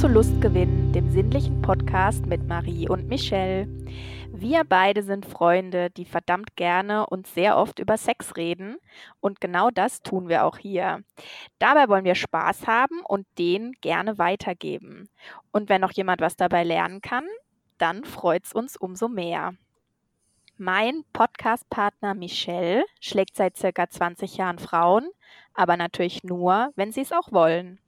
zu Lustgewinn, dem sinnlichen Podcast mit Marie und Michelle. Wir beide sind Freunde, die verdammt gerne und sehr oft über Sex reden. Und genau das tun wir auch hier. Dabei wollen wir Spaß haben und den gerne weitergeben. Und wenn noch jemand was dabei lernen kann, dann freut es uns umso mehr. Mein Podcast-Partner Michelle schlägt seit circa 20 Jahren Frauen, aber natürlich nur, wenn sie es auch wollen.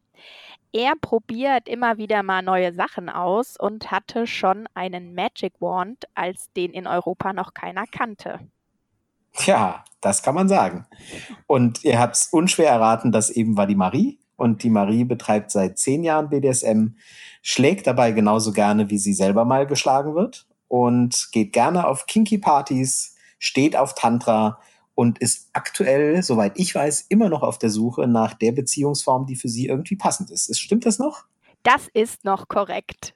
Er probiert immer wieder mal neue Sachen aus und hatte schon einen Magic Wand, als den in Europa noch keiner kannte. Tja, das kann man sagen. Und ihr habt es unschwer erraten, das eben war die Marie. Und die Marie betreibt seit zehn Jahren BDSM, schlägt dabei genauso gerne, wie sie selber mal geschlagen wird und geht gerne auf Kinky-Partys, steht auf Tantra und ist aktuell, soweit ich weiß, immer noch auf der Suche nach der Beziehungsform, die für sie irgendwie passend ist. Stimmt das noch? Das ist noch korrekt.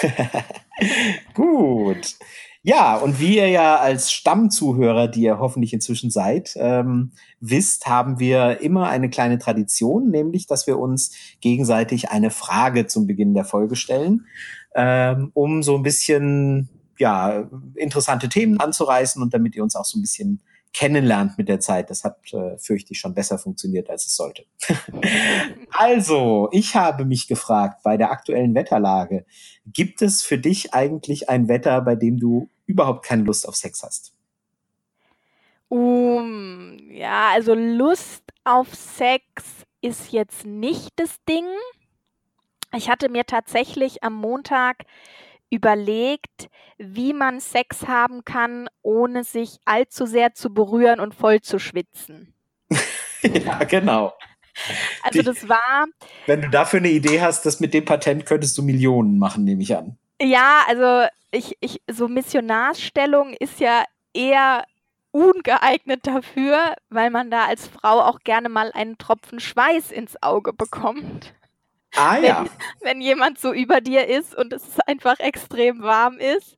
Gut. Ja, und wie ihr ja als Stammzuhörer, die ihr hoffentlich inzwischen seid, ähm, wisst, haben wir immer eine kleine Tradition, nämlich, dass wir uns gegenseitig eine Frage zum Beginn der Folge stellen, ähm, um so ein bisschen ja, interessante Themen anzureißen und damit ihr uns auch so ein bisschen kennenlernt mit der Zeit. Das hat, äh, fürchte ich, schon besser funktioniert, als es sollte. also, ich habe mich gefragt, bei der aktuellen Wetterlage, gibt es für dich eigentlich ein Wetter, bei dem du überhaupt keine Lust auf Sex hast? Um, ja, also Lust auf Sex ist jetzt nicht das Ding. Ich hatte mir tatsächlich am Montag überlegt, wie man Sex haben kann, ohne sich allzu sehr zu berühren und voll zu schwitzen. ja, genau. Also Die, das war. Wenn du dafür eine Idee hast, das mit dem Patent könntest du Millionen machen, nehme ich an. Ja, also ich, ich, so Missionarsstellung ist ja eher ungeeignet dafür, weil man da als Frau auch gerne mal einen Tropfen Schweiß ins Auge bekommt. Ah wenn, ja. Wenn jemand so über dir ist und es einfach extrem warm ist.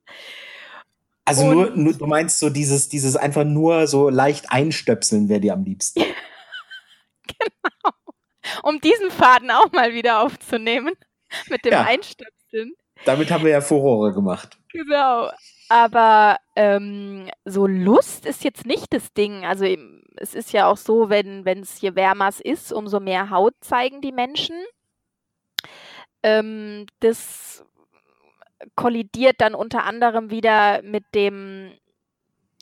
Also nur, nur, du meinst so dieses, dieses einfach nur so leicht einstöpseln wäre dir am liebsten. genau. Um diesen Faden auch mal wieder aufzunehmen. Mit dem ja. Einstöpseln. Damit haben wir ja Furore gemacht. Genau. Aber ähm, so Lust ist jetzt nicht das Ding. Also es ist ja auch so, wenn es hier wärmer ist, umso mehr Haut zeigen die Menschen. Ähm, das kollidiert dann unter anderem wieder mit dem,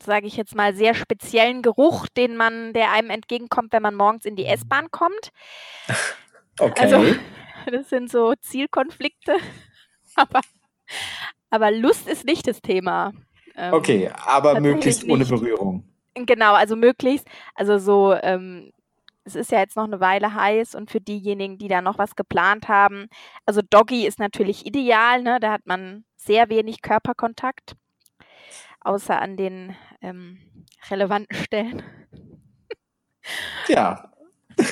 sage ich jetzt mal, sehr speziellen Geruch, den man, der einem entgegenkommt, wenn man morgens in die S-Bahn kommt. Okay. Also, das sind so Zielkonflikte. Aber, aber Lust ist nicht das Thema. Ähm, okay, aber möglichst ohne Berührung. Genau, also möglichst, also so ähm, es ist ja jetzt noch eine Weile heiß und für diejenigen, die da noch was geplant haben, also Doggy ist natürlich ideal, ne? da hat man sehr wenig Körperkontakt, außer an den ähm, relevanten Stellen. Ja.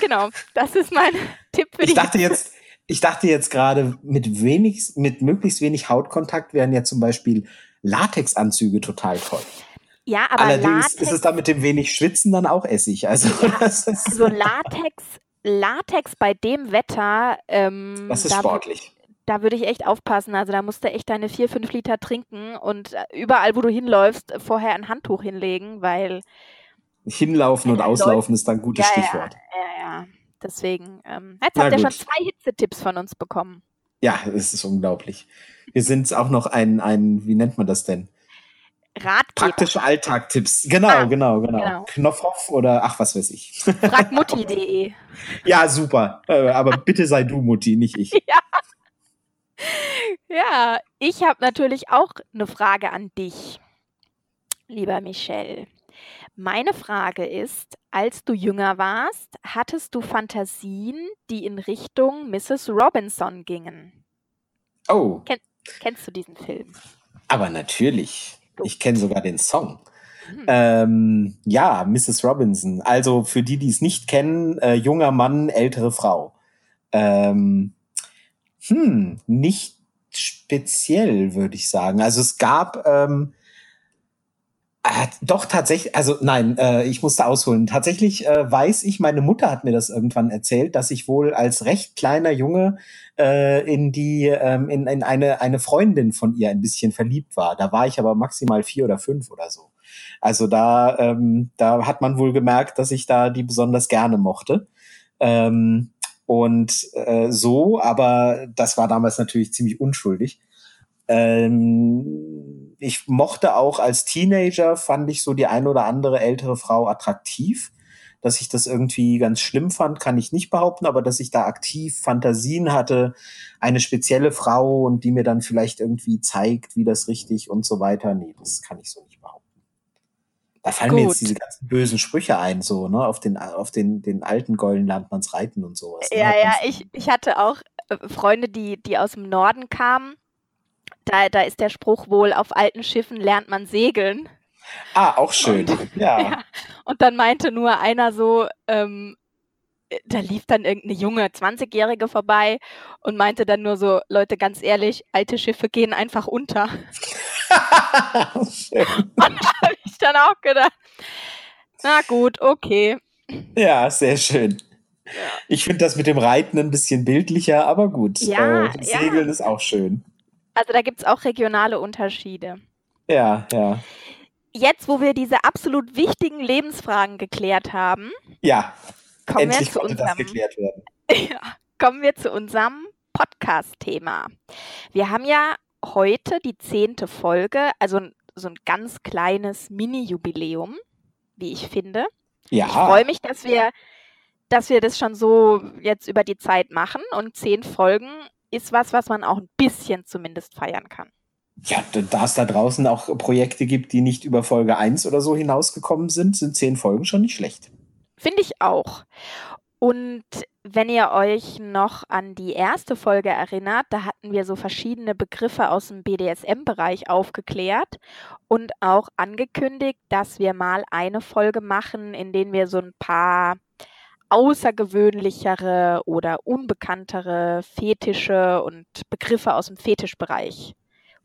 Genau, das ist mein Tipp für ich die. Dachte jetzt, ich dachte jetzt gerade, mit wenig, mit möglichst wenig Hautkontakt wären ja zum Beispiel Latexanzüge total toll. Ja, aber Allerdings Latex, ist es da mit dem wenig Schwitzen dann auch Essig. Also ja, so Latex, Latex bei dem Wetter. Ähm, das ist da, sportlich. Da würde ich echt aufpassen. Also da musst du echt deine vier, fünf Liter trinken und äh, überall, wo du hinläufst, vorher ein Handtuch hinlegen, weil Hinlaufen und Auslaufen ist dann ein gutes ja, Stichwort. Ja, ja, ja. Deswegen, ähm, jetzt Na habt ihr schon zwei Hitzetipps von uns bekommen. Ja, es ist unglaublich. Wir sind auch noch ein, ein, wie nennt man das denn? Ratgeber. Praktische Alltagtipps. Genau, ah, genau, genau, genau. Knopfhoff oder ach, was weiß ich. Fragmutti.de. ja, super. Äh, aber bitte sei du Mutti, nicht ich. Ja. Ja, ich habe natürlich auch eine Frage an dich, lieber Michel. Meine Frage ist, als du jünger warst, hattest du Fantasien, die in Richtung Mrs. Robinson gingen? Oh. Ken kennst du diesen Film? Aber natürlich. Ich kenne sogar den Song. Mhm. Ähm, ja, Mrs. Robinson. Also für die, die es nicht kennen, äh, junger Mann, ältere Frau. Ähm, hm, nicht speziell, würde ich sagen. Also es gab, ähm, Ah, doch, tatsächlich, also nein, äh, ich musste ausholen. Tatsächlich äh, weiß ich, meine Mutter hat mir das irgendwann erzählt, dass ich wohl als recht kleiner Junge äh, in die, ähm, in, in eine, eine Freundin von ihr ein bisschen verliebt war. Da war ich aber maximal vier oder fünf oder so. Also da, ähm, da hat man wohl gemerkt, dass ich da die besonders gerne mochte. Ähm, und äh, so, aber das war damals natürlich ziemlich unschuldig. Ähm, ich mochte auch als Teenager, fand ich so die eine oder andere ältere Frau attraktiv. Dass ich das irgendwie ganz schlimm fand, kann ich nicht behaupten, aber dass ich da aktiv Fantasien hatte, eine spezielle Frau und die mir dann vielleicht irgendwie zeigt, wie das richtig und so weiter, nee, das kann ich so nicht behaupten. Da fallen Gut. mir jetzt diese ganzen bösen Sprüche ein, so, ne, auf den, auf den, den alten Golden lernt man's reiten und sowas. Ne? Ja, ja, ich, ich hatte auch äh, Freunde, die, die aus dem Norden kamen da, da ist der Spruch wohl, auf alten Schiffen lernt man segeln. Ah, auch schön. Und, ja. ja. Und dann meinte nur einer so, ähm, da lief dann irgendeine junge 20-Jährige vorbei und meinte dann nur so, Leute, ganz ehrlich, alte Schiffe gehen einfach unter. und da habe ich dann auch gedacht, na gut, okay. Ja, sehr schön. Ja. Ich finde das mit dem Reiten ein bisschen bildlicher, aber gut. Ja, äh, Segeln ja. ist auch schön. Also da gibt es auch regionale Unterschiede. Ja, ja. Jetzt, wo wir diese absolut wichtigen Lebensfragen geklärt haben, ja, kommen endlich wir zu unserem, das geklärt werden. Ja, kommen wir zu unserem Podcast-Thema. Wir haben ja heute die zehnte Folge, also so ein ganz kleines Mini-Jubiläum, wie ich finde. Ja. Ich freue mich, dass wir, dass wir das schon so jetzt über die Zeit machen und zehn Folgen ist was, was man auch ein bisschen zumindest feiern kann. Ja, da es da draußen auch Projekte gibt, die nicht über Folge 1 oder so hinausgekommen sind, sind zehn Folgen schon nicht schlecht. Finde ich auch. Und wenn ihr euch noch an die erste Folge erinnert, da hatten wir so verschiedene Begriffe aus dem BDSM-Bereich aufgeklärt und auch angekündigt, dass wir mal eine Folge machen, in denen wir so ein paar außergewöhnlichere oder unbekanntere Fetische und Begriffe aus dem Fetischbereich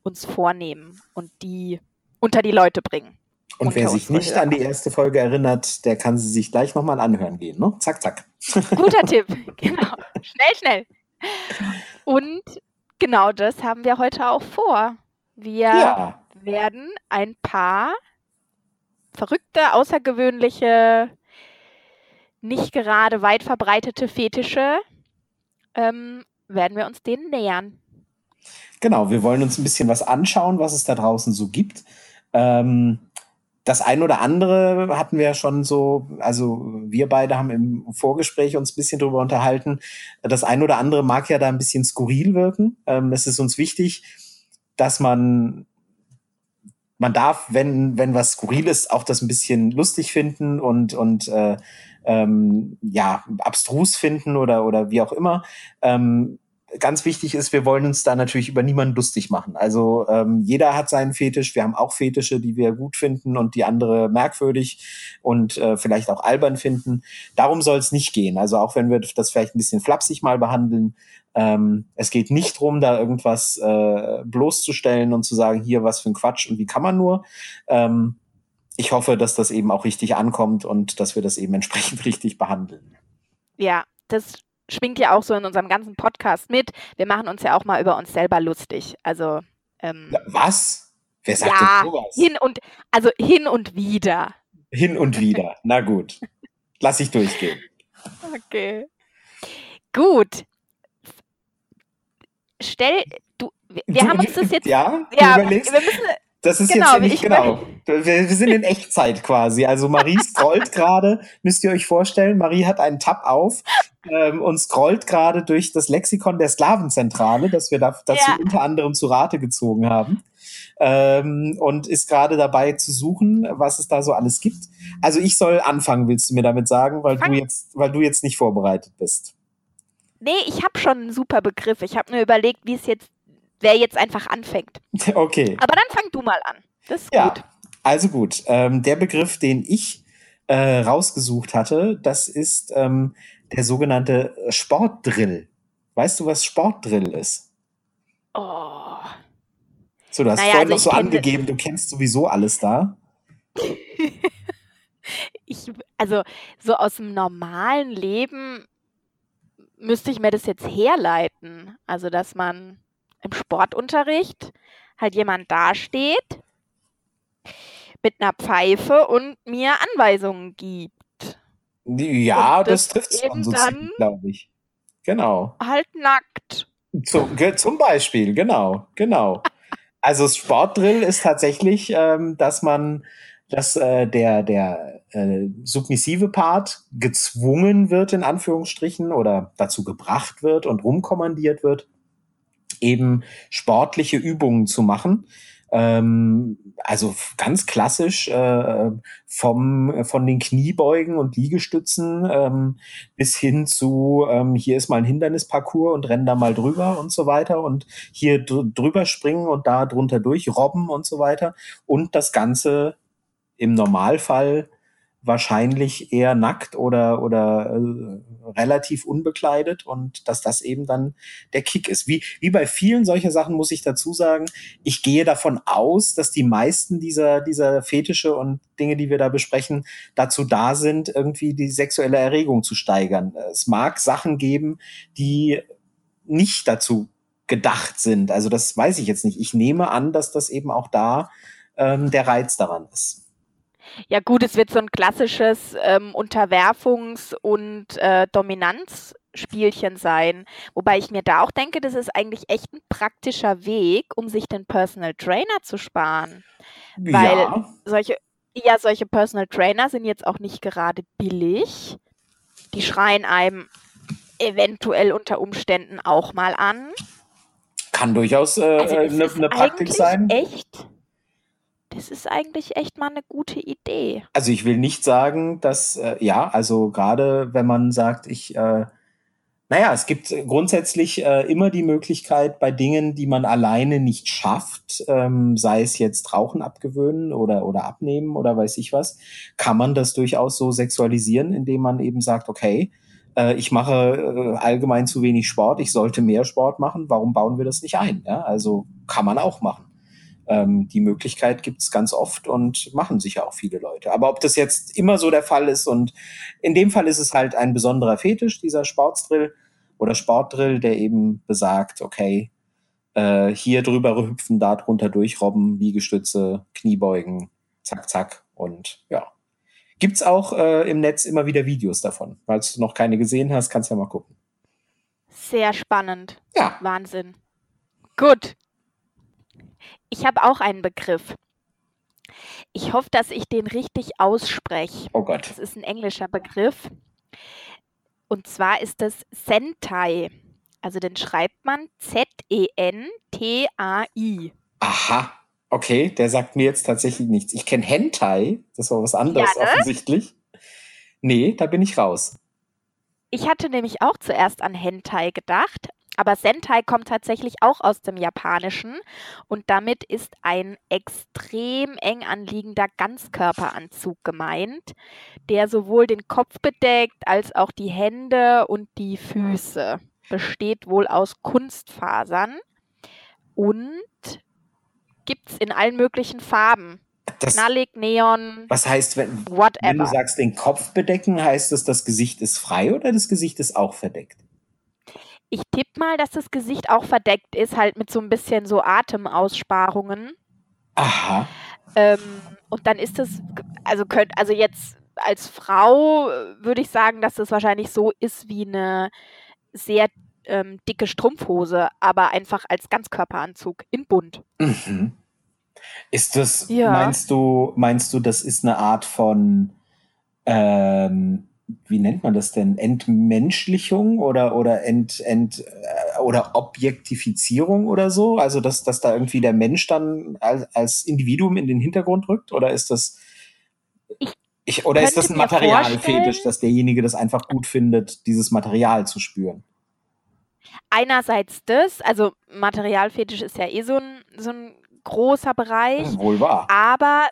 uns vornehmen und die unter die Leute bringen. Und wer sich nicht an die erste Folge erinnert, der kann sie sich gleich nochmal anhören gehen. Ne? Zack, zack. Guter Tipp, genau. Schnell, schnell. Und genau das haben wir heute auch vor. Wir ja. werden ein paar verrückte, außergewöhnliche nicht gerade weit verbreitete Fetische, ähm, werden wir uns denen nähern. Genau, wir wollen uns ein bisschen was anschauen, was es da draußen so gibt. Ähm, das ein oder andere hatten wir ja schon so, also wir beide haben im Vorgespräch uns ein bisschen drüber unterhalten. Das ein oder andere mag ja da ein bisschen skurril wirken. Ähm, es ist uns wichtig, dass man man darf, wenn, wenn was skurril ist, auch das ein bisschen lustig finden und, und äh, ähm, ja, abstrus finden oder, oder wie auch immer. Ähm, ganz wichtig ist, wir wollen uns da natürlich über niemanden lustig machen. Also ähm, jeder hat seinen Fetisch. Wir haben auch Fetische, die wir gut finden und die andere merkwürdig und äh, vielleicht auch albern finden. Darum soll es nicht gehen. Also auch wenn wir das vielleicht ein bisschen flapsig mal behandeln. Ähm, es geht nicht drum, da irgendwas äh, bloßzustellen und zu sagen, hier was für ein Quatsch und wie kann man nur. Ähm, ich hoffe, dass das eben auch richtig ankommt und dass wir das eben entsprechend richtig behandeln. Ja, das schwingt ja auch so in unserem ganzen Podcast mit. Wir machen uns ja auch mal über uns selber lustig. Also ähm, was? Wer sagt ja, denn sowas? Hin und also hin und wieder. Hin und wieder. Na gut. Lass ich durchgehen. Okay. Gut. Stell du wir du, haben uns das jetzt ja, ja wir müssen das ist genau, jetzt nicht genau. Wir, wir, sind in Echtzeit quasi. Also Marie scrollt gerade, müsst ihr euch vorstellen. Marie hat einen Tab auf ähm, und scrollt gerade durch das Lexikon der Sklavenzentrale, das wir da, dazu ja. unter anderem zu Rate gezogen haben. Ähm, und ist gerade dabei zu suchen, was es da so alles gibt. Also ich soll anfangen, willst du mir damit sagen, weil Fang. du jetzt, weil du jetzt nicht vorbereitet bist. Nee, ich habe schon einen super Begriff. Ich habe mir überlegt, wie es jetzt wer jetzt einfach anfängt. Okay. Aber dann fang du mal an. Das ist ja, gut. Also gut. Ähm, der Begriff, den ich äh, rausgesucht hatte, das ist ähm, der sogenannte Sportdrill. Weißt du, was Sportdrill ist? Oh. So, du hast naja, vorhin also noch so angegeben, du kennst sowieso alles da. ich, also so aus dem normalen Leben müsste ich mir das jetzt herleiten. Also, dass man im Sportunterricht halt jemand dasteht mit einer Pfeife und mir Anweisungen gibt. Ja, das, das trifft es schon so glaube ich. Genau. Halt nackt. Zum, zum Beispiel, genau, genau. Also Sportdrill ist tatsächlich, ähm, dass man, dass äh, der, der äh, submissive Part gezwungen wird, in Anführungsstrichen, oder dazu gebracht wird und rumkommandiert wird, eben sportliche Übungen zu machen. Ähm, also ganz klassisch äh, vom, von den Kniebeugen und Liegestützen ähm, bis hin zu, ähm, hier ist mal ein Hindernisparcours und renn da mal drüber und so weiter und hier drüber springen und da drunter durch, robben und so weiter. Und das Ganze im Normalfall wahrscheinlich eher nackt oder, oder äh, relativ unbekleidet und dass das eben dann der Kick ist. Wie, wie bei vielen solcher Sachen muss ich dazu sagen, ich gehe davon aus, dass die meisten dieser, dieser Fetische und Dinge, die wir da besprechen, dazu da sind, irgendwie die sexuelle Erregung zu steigern. Es mag Sachen geben, die nicht dazu gedacht sind. Also das weiß ich jetzt nicht. Ich nehme an, dass das eben auch da ähm, der Reiz daran ist. Ja gut, es wird so ein klassisches ähm, Unterwerfungs- und äh, Dominanzspielchen sein. Wobei ich mir da auch denke, das ist eigentlich echt ein praktischer Weg, um sich den Personal Trainer zu sparen. Weil ja. solche, ja, solche Personal Trainer sind jetzt auch nicht gerade billig. Die schreien einem eventuell unter Umständen auch mal an. Kann durchaus äh, also eine, eine Praktik sein. Echt das ist eigentlich echt mal eine gute Idee. Also ich will nicht sagen, dass, äh, ja, also gerade wenn man sagt, ich, äh, naja, es gibt grundsätzlich äh, immer die Möglichkeit bei Dingen, die man alleine nicht schafft, ähm, sei es jetzt Rauchen abgewöhnen oder, oder abnehmen oder weiß ich was, kann man das durchaus so sexualisieren, indem man eben sagt, okay, äh, ich mache äh, allgemein zu wenig Sport, ich sollte mehr Sport machen, warum bauen wir das nicht ein? Ja? Also kann man auch machen. Ähm, die Möglichkeit gibt es ganz oft und machen sicher auch viele Leute. Aber ob das jetzt immer so der Fall ist und in dem Fall ist es halt ein besonderer Fetisch, dieser Sportsdrill oder Sportdrill, der eben besagt, okay, äh, hier drüber hüpfen, da drunter durchrobben, Liegestütze, Kniebeugen, zack, zack und ja. Gibt's auch äh, im Netz immer wieder Videos davon. Falls du noch keine gesehen hast, kannst du ja mal gucken. Sehr spannend. Ja. Wahnsinn. Gut, ich habe auch einen Begriff. Ich hoffe, dass ich den richtig ausspreche. Oh Gott. Das ist ein englischer Begriff. Und zwar ist das Sentai. Also den schreibt man Z-E-N-T-A-I. Aha. Okay, der sagt mir jetzt tatsächlich nichts. Ich kenne Hentai, das war was anderes ja, ne? offensichtlich. Nee, da bin ich raus. Ich hatte nämlich auch zuerst an Hentai gedacht, aber Sentai kommt tatsächlich auch aus dem Japanischen und damit ist ein extrem eng anliegender Ganzkörperanzug gemeint, der sowohl den Kopf bedeckt als auch die Hände und die Füße. Besteht wohl aus Kunstfasern und gibt es in allen möglichen Farben. Das, Knallig, Neon. Was heißt, wenn, wenn du sagst, den Kopf bedecken, heißt es, das Gesicht ist frei oder das Gesicht ist auch verdeckt? Ich tippe mal, dass das Gesicht auch verdeckt ist, halt mit so ein bisschen so Atemaussparungen. Aha. Ähm, und dann ist es, also könnt, also jetzt als Frau äh, würde ich sagen, dass das wahrscheinlich so ist wie eine sehr ähm, dicke Strumpfhose, aber einfach als Ganzkörperanzug in bunt. Mhm. Ist das, ja. meinst du, meinst du, das ist eine Art von ähm, wie nennt man das denn? Entmenschlichung oder, oder Ent, Ent, äh, oder Objektifizierung oder so? Also, dass, dass da irgendwie der Mensch dann als, als Individuum in den Hintergrund rückt? Oder ist das, ich, oder ist das ein Materialfetisch, dass derjenige das einfach gut findet, dieses Material zu spüren? Einerseits das, also Materialfetisch ist ja eh so ein, so ein großer Bereich. Wohl wahr. Aber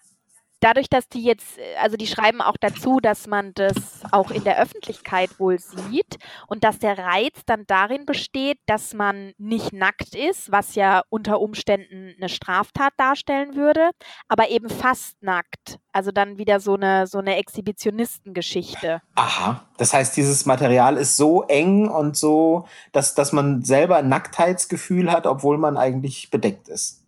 dadurch, dass die jetzt, also die schreiben auch dazu, dass man das auch in der Öffentlichkeit wohl sieht und dass der Reiz dann darin besteht, dass man nicht nackt ist, was ja unter Umständen eine Straftat darstellen würde, aber eben fast nackt. Also dann wieder so eine, so eine Exhibitionistengeschichte. Aha. Das heißt, dieses Material ist so eng und so, dass, dass man selber Nacktheitsgefühl hat, obwohl man eigentlich bedeckt ist.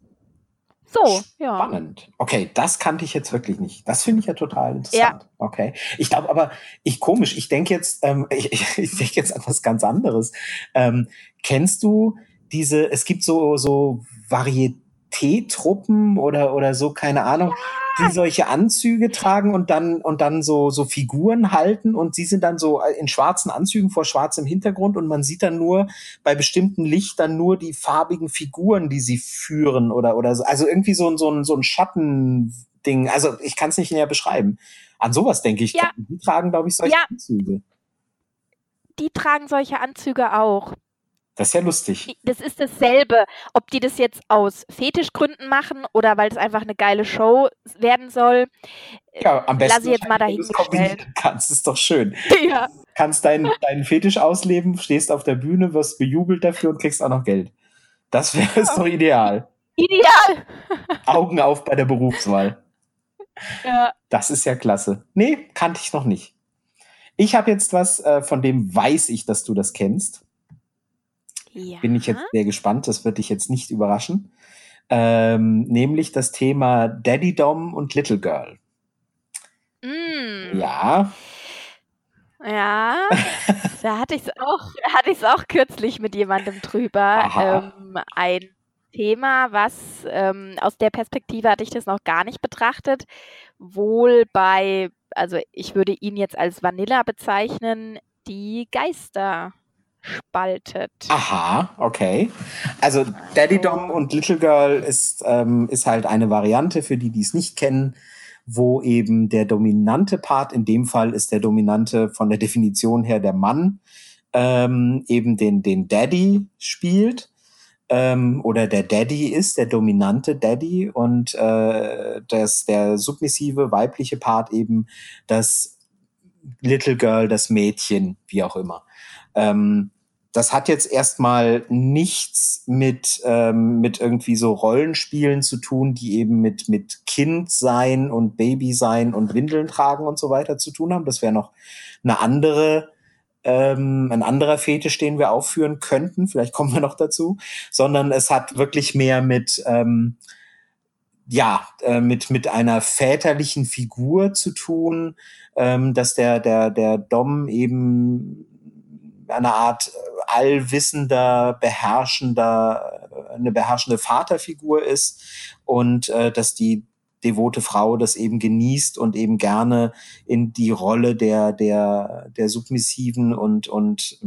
So, ja. Spannend. Okay, das kannte ich jetzt wirklich nicht. Das finde ich ja total interessant. Ja. Okay. Ich glaube aber, ich komisch, ich denke jetzt, ähm, ich, ich, ich denke jetzt an was ganz anderes. Ähm, kennst du diese, es gibt so, so Varieté-Truppen oder, oder so, keine Ahnung. Ja die solche Anzüge tragen und dann und dann so so Figuren halten und sie sind dann so in schwarzen Anzügen vor schwarzem Hintergrund und man sieht dann nur bei bestimmten Lichtern nur die farbigen Figuren, die sie führen oder oder so. Also irgendwie so ein so ein so ein Schattending. Also ich kann es nicht näher beschreiben. An sowas denke ich. Ja. Die tragen glaube ich solche ja. Anzüge. Die tragen solche Anzüge auch. Das ist ja lustig. Das ist dasselbe, ob die das jetzt aus Fetischgründen machen oder weil es einfach eine geile Show werden soll. Ja, am besten. Lass ich jetzt mal dahingestellt. Kannst ist doch schön. Ja. Kannst deinen, deinen Fetisch ausleben, stehst auf der Bühne, wirst bejubelt dafür und kriegst auch noch Geld. Das wäre ja. doch ideal. Ideal. Augen auf bei der Berufswahl. Ja. Das ist ja klasse. Nee, kannte ich noch nicht. Ich habe jetzt was, äh, von dem weiß ich, dass du das kennst. Ja. Bin ich jetzt sehr gespannt, das wird dich jetzt nicht überraschen. Ähm, nämlich das Thema Daddy Dom und Little Girl. Mm. Ja. Ja, da hatte ich es auch, hatte ich auch kürzlich mit jemandem drüber. Ähm, ein Thema, was ähm, aus der Perspektive hatte ich das noch gar nicht betrachtet. Wohl bei, also ich würde ihn jetzt als Vanilla bezeichnen, die Geister spaltet. Aha, okay. Also Daddy Dom und Little Girl ist, ähm, ist halt eine Variante für die, die es nicht kennen, wo eben der dominante Part, in dem Fall ist der dominante von der Definition her der Mann, ähm, eben den, den Daddy spielt. Ähm, oder der Daddy ist, der dominante Daddy und äh, das, der submissive weibliche Part eben das Little Girl, das Mädchen, wie auch immer. Ähm, das hat jetzt erstmal nichts mit, ähm, mit irgendwie so Rollenspielen zu tun, die eben mit, mit Kind sein und Baby sein und Windeln tragen und so weiter zu tun haben. Das wäre noch eine andere, ähm, ein anderer Fetisch, den wir aufführen könnten. Vielleicht kommen wir noch dazu. Sondern es hat wirklich mehr mit, ähm, ja, äh, mit, mit einer väterlichen Figur zu tun, ähm, dass der, der, der Dom eben eine Art äh, allwissender, beherrschender, äh, eine beherrschende Vaterfigur ist und äh, dass die devote Frau das eben genießt und eben gerne in die Rolle der, der, der submissiven und, und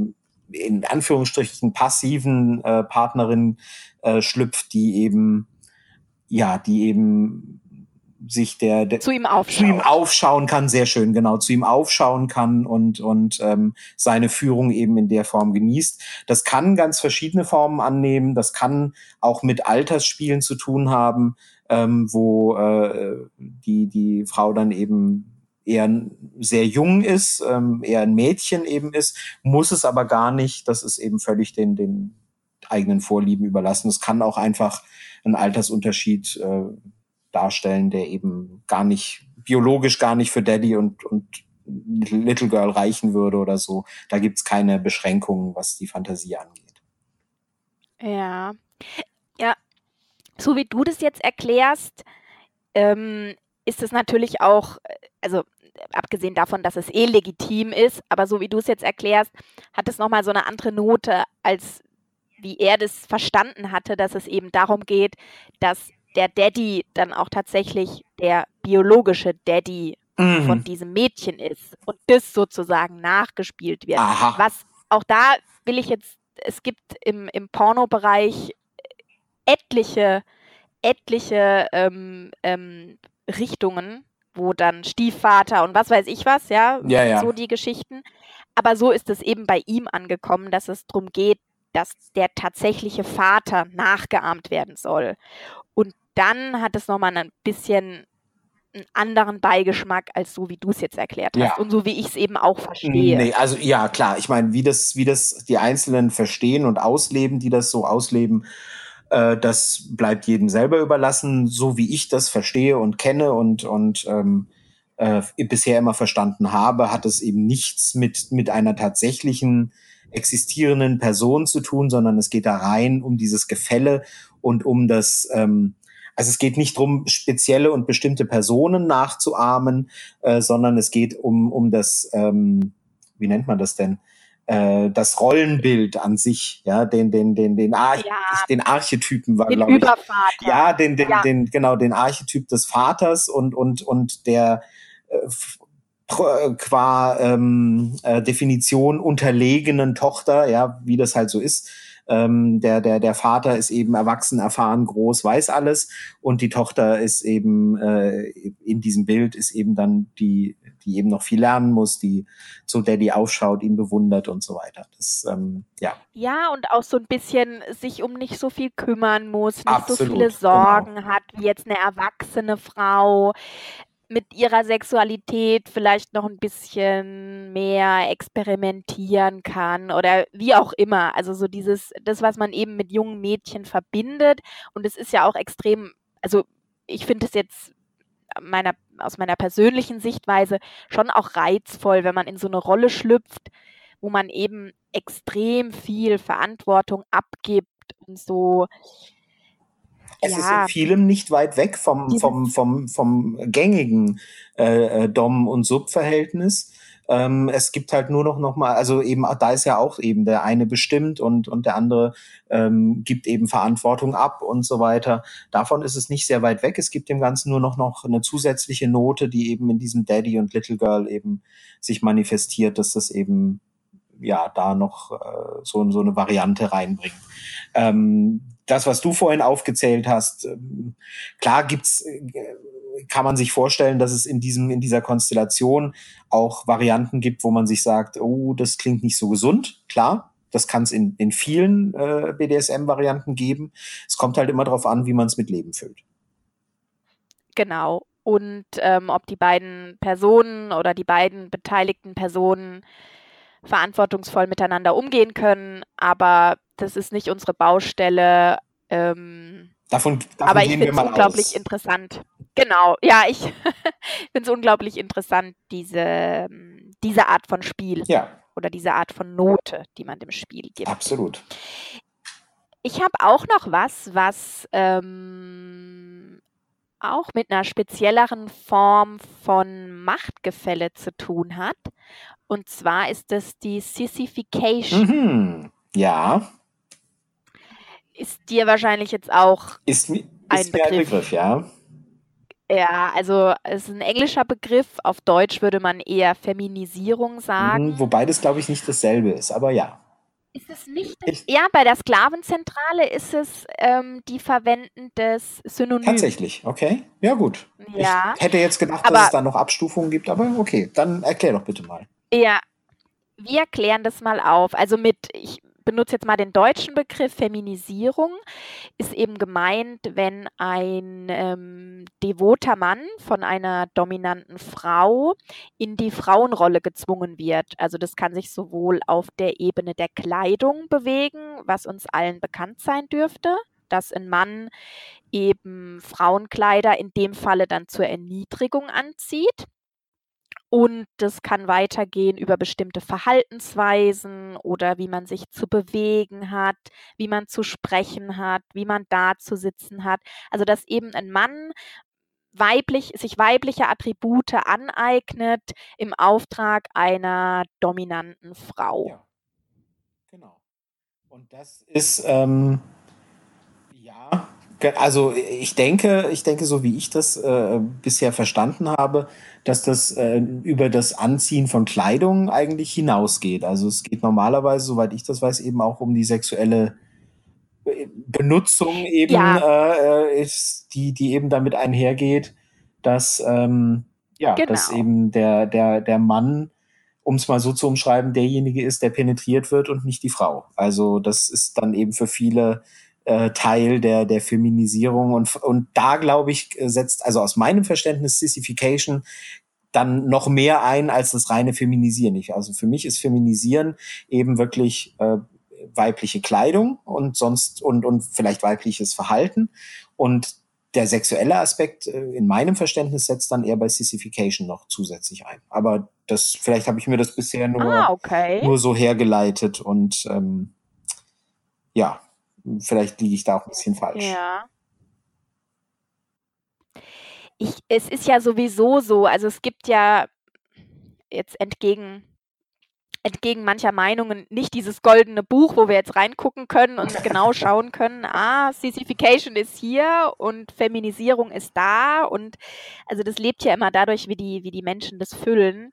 in Anführungsstrichen passiven äh, Partnerin äh, schlüpft, die eben, ja, die eben sich der, der zu ihm aufschauen. zu ihm aufschauen kann, sehr schön, genau, zu ihm aufschauen kann und und ähm, seine Führung eben in der Form genießt. Das kann ganz verschiedene Formen annehmen. Das kann auch mit Altersspielen zu tun haben, ähm, wo äh, die die Frau dann eben eher sehr jung ist, ähm, eher ein Mädchen eben ist, muss es aber gar nicht. Das ist eben völlig den den eigenen Vorlieben überlassen. Es kann auch einfach ein Altersunterschied äh, darstellen, der eben gar nicht, biologisch gar nicht für Daddy und, und Little Girl reichen würde oder so. Da gibt's keine Beschränkungen, was die Fantasie angeht. Ja. Ja, so wie du das jetzt erklärst, ähm, ist es natürlich auch, also abgesehen davon, dass es eh legitim ist, aber so wie du es jetzt erklärst, hat es nochmal so eine andere Note, als wie er das verstanden hatte, dass es eben darum geht, dass der Daddy dann auch tatsächlich der biologische Daddy mhm. von diesem Mädchen ist und das sozusagen nachgespielt wird. Aha. Was auch da will ich jetzt, es gibt im, im Pornobereich etliche, etliche ähm, ähm, Richtungen, wo dann Stiefvater und was weiß ich was, ja, ja, ja. so die Geschichten. Aber so ist es eben bei ihm angekommen, dass es darum geht, dass der tatsächliche Vater nachgeahmt werden soll. Und dann hat es nochmal ein bisschen einen anderen Beigeschmack als so, wie du es jetzt erklärt hast Ja. und so, wie ich es eben auch verstehe. Nee, also ja, klar. Ich meine, wie das, wie das die Einzelnen verstehen und ausleben, die das so ausleben, äh, das bleibt jedem selber überlassen. So wie ich das verstehe und kenne und, und ähm, äh, bisher immer verstanden habe, hat es eben nichts mit, mit einer tatsächlichen existierenden Person zu tun, sondern es geht da rein um dieses Gefälle und um das, ähm, also es geht nicht darum, spezielle und bestimmte Personen nachzuahmen, äh, sondern es geht um, um das, ähm, wie nennt man das denn? Äh, das Rollenbild an sich, ja, den, den, den, den, Arch Ja. den Archetypen war, glaube ich. Übervater. Ja, den, den, Ja. den, genau, den Archetyp des Vaters und, und, und der äh, qua ähm, äh, Definition unterlegenen Tochter, ja, wie das halt so ist. Ähm, der, der, der Vater ist eben erwachsen, erfahren, groß, weiß alles und die Tochter ist eben äh, in diesem Bild ist eben dann die, die eben noch viel lernen muss, die zu Daddy aufschaut, ihn bewundert und so weiter. Das, ähm, ja, Ja, und auch so ein bisschen sich um nicht so viel kümmern muss, nicht so Absolut, viele genau. Sorgen hat, wie jetzt eine erwachsene Frau mit ihrer Sexualität vielleicht noch ein bisschen mehr experimentieren kann oder wie auch immer. Also so dieses, das, was man eben mit jungen Mädchen verbindet. Und es ist ja auch extrem, also ich finde es jetzt meiner, aus meiner persönlichen Sichtweise schon auch reizvoll, wenn man in so eine Rolle schlüpft, wo man eben extrem viel Verantwortung abgibt und so. Es ist Ja. in vielem nicht weit weg vom, vom, vom, vom gängigen äh, äh, Dom- und Sub-Verhältnis. Ähm, es gibt halt nur noch, noch mal, also eben, da ist ja auch eben der eine bestimmt und, und der andere ähm, gibt eben Verantwortung ab und so weiter. Davon ist es nicht sehr weit weg. Es gibt dem Ganzen nur noch, noch eine zusätzliche Note, die eben in diesem Daddy und Little Girl eben sich manifestiert, dass das eben ja da noch äh, so, so eine Variante reinbringt. Ähm, das, was du vorhin aufgezählt hast, ähm, klar gibt's, äh, kann man sich vorstellen, dass es in diesem, in dieser Konstellation auch Varianten gibt, wo man sich sagt, oh, das klingt nicht so gesund. Klar, das kann es in, in vielen äh, BDSM-Varianten geben. Es kommt halt immer darauf an, wie man es mit Leben füllt. Genau. Und ähm, ob die beiden Personen oder die beiden beteiligten Personen verantwortungsvoll miteinander umgehen können. Aber das ist nicht unsere Baustelle. Ähm, Davon, davon aber ich finde es unglaublich aus. interessant. Genau, ja, ich finde es unglaublich interessant, diese, diese Art von Spiel Ja, oder diese Art von Note, die man dem Spiel gibt. absolut. Ich habe auch noch was, was ähm, auch mit einer spezielleren Form von Machtgefälle zu tun hat. Und zwar ist das die Sissification. Mhm. Ja, Ist dir wahrscheinlich jetzt auch, ist, mi- Ein ist mir ein Begriff. Begriff, ja. ja, also es ist ein englischer Begriff. Auf Deutsch würde man eher Feminisierung sagen. Mhm. Wobei das, glaube ich, nicht dasselbe ist, aber ja. Ist es nicht? Ich- ja, bei der Sklavenzentrale ist es, ähm, die verwenden das Synonym. Tatsächlich, okay. Ja, gut. Ja. Ich hätte jetzt gedacht, Aber- dass es da noch Abstufungen gibt, aber okay, dann erklär doch bitte mal. Ja, wir klären das mal auf. Also mit, ich benutze jetzt mal den deutschen Begriff Feminisierung, ist eben gemeint, wenn ein ähm, devoter Mann von einer dominanten Frau in die Frauenrolle gezwungen wird. Also das kann sich sowohl auf der Ebene der Kleidung bewegen, was uns allen bekannt sein dürfte, dass ein Mann eben Frauenkleider in dem Falle dann zur Erniedrigung anzieht. Und das kann weitergehen über bestimmte Verhaltensweisen oder wie man sich zu bewegen hat, wie man zu sprechen hat, wie man da zu sitzen hat. Also dass eben ein Mann weiblich, sich weibliche Attribute aneignet im Auftrag einer dominanten Frau. Ja. Genau. Und das ist, ähm, also ich denke, ich denke, so wie ich das äh, bisher verstanden habe, dass das äh, über das Anziehen von Kleidung eigentlich hinausgeht. Also es geht normalerweise, soweit ich das weiß, eben auch um die sexuelle äh, Benutzung eben, Ja. äh, ist, die, die eben damit einhergeht, dass, ähm, ja, dass Genau. eben der, der, der Mann um es mal so zu umschreiben, derjenige ist, der penetriert wird und nicht die Frau. Also das ist dann eben für viele äh, Teil der, der Feminisierung. Und, und da, glaube ich, setzt, also aus meinem Verständnis, Sissification dann noch mehr ein als das reine Feminisieren. Also für mich ist Feminisieren eben wirklich äh, weibliche Kleidung und sonst und, und vielleicht weibliches Verhalten. Und der sexuelle Aspekt äh, in meinem Verständnis setzt dann eher bei Sissification noch zusätzlich ein. Aber das, vielleicht habe ich mir das bisher nur, ah, okay. nur so hergeleitet und ähm, ja, vielleicht liege ich da auch ein bisschen falsch. Ja. Ich, es ist ja sowieso so, also es gibt ja jetzt entgegen entgegen mancher Meinungen nicht dieses goldene Buch, wo wir jetzt reingucken können und genau schauen können, ah, Sissification ist hier und Feminisierung ist da und also das lebt ja immer dadurch, wie die, wie die Menschen das füllen.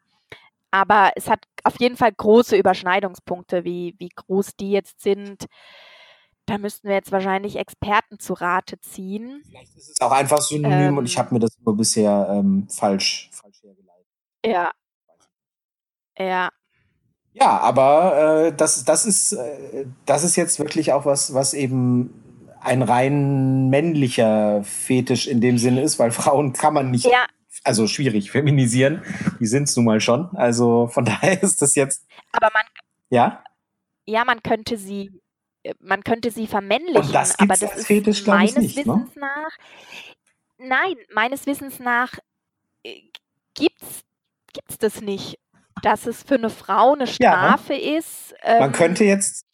Aber es hat auf jeden Fall große Überschneidungspunkte, wie, wie groß die jetzt sind. Da müssten wir jetzt wahrscheinlich Experten zu Rate ziehen. Vielleicht ist es auch einfach synonym ähm, und ich ähm. habe mir das nur bisher ähm, falsch, falsch hergeleitet. Ja. Ja, ja, aber äh, das, das, ist, äh, das ist jetzt wirklich auch was, was eben ein rein männlicher Fetisch in dem Sinne ist, weil Frauen kann man nicht, ja. also schwierig, feminisieren. Die sind es nun mal schon. Also von daher ist das jetzt. Aber man. Ja? Ja, man könnte sie, man könnte sie vermännlichen. Und das aber das ist Fetisch, meines nicht, ne? Wissens ne? nach. Nein, meines Wissens nach äh, gibt's gibt's das nicht dass es für eine Frau eine Strafe ja. ist. Ähm, man könnte jetzt,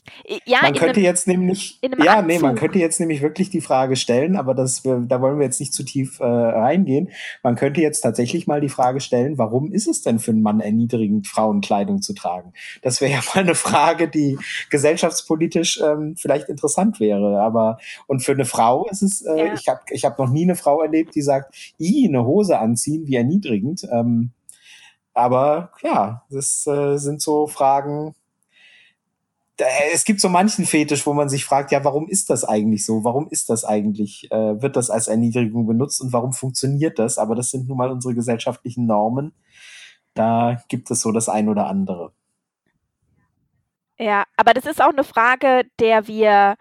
ja, man könnte einem, jetzt nämlich, ja, Anzug. nee, man könnte jetzt nämlich wirklich die Frage stellen, aber das, wir, da wollen wir jetzt nicht zu tief äh, reingehen. Man könnte jetzt tatsächlich mal die Frage stellen, warum ist es denn für einen Mann erniedrigend, Frauenkleidung zu tragen? Das wäre ja mal eine Frage, die gesellschaftspolitisch ähm, vielleicht interessant wäre. Aber und für eine Frau ist es, äh, ja. ich habe ich hab noch nie eine Frau erlebt, die sagt, i eine Hose anziehen, wie erniedrigend. Ähm, aber ja, das äh, sind so Fragen. Es gibt so manchen Fetisch, wo man sich fragt, ja, warum ist das eigentlich so? Warum ist das eigentlich, äh, wird das als Erniedrigung benutzt und warum funktioniert das? Aber das sind nun mal unsere gesellschaftlichen Normen. Da gibt es so das ein oder andere. Ja, aber das ist auch eine Frage, der wir,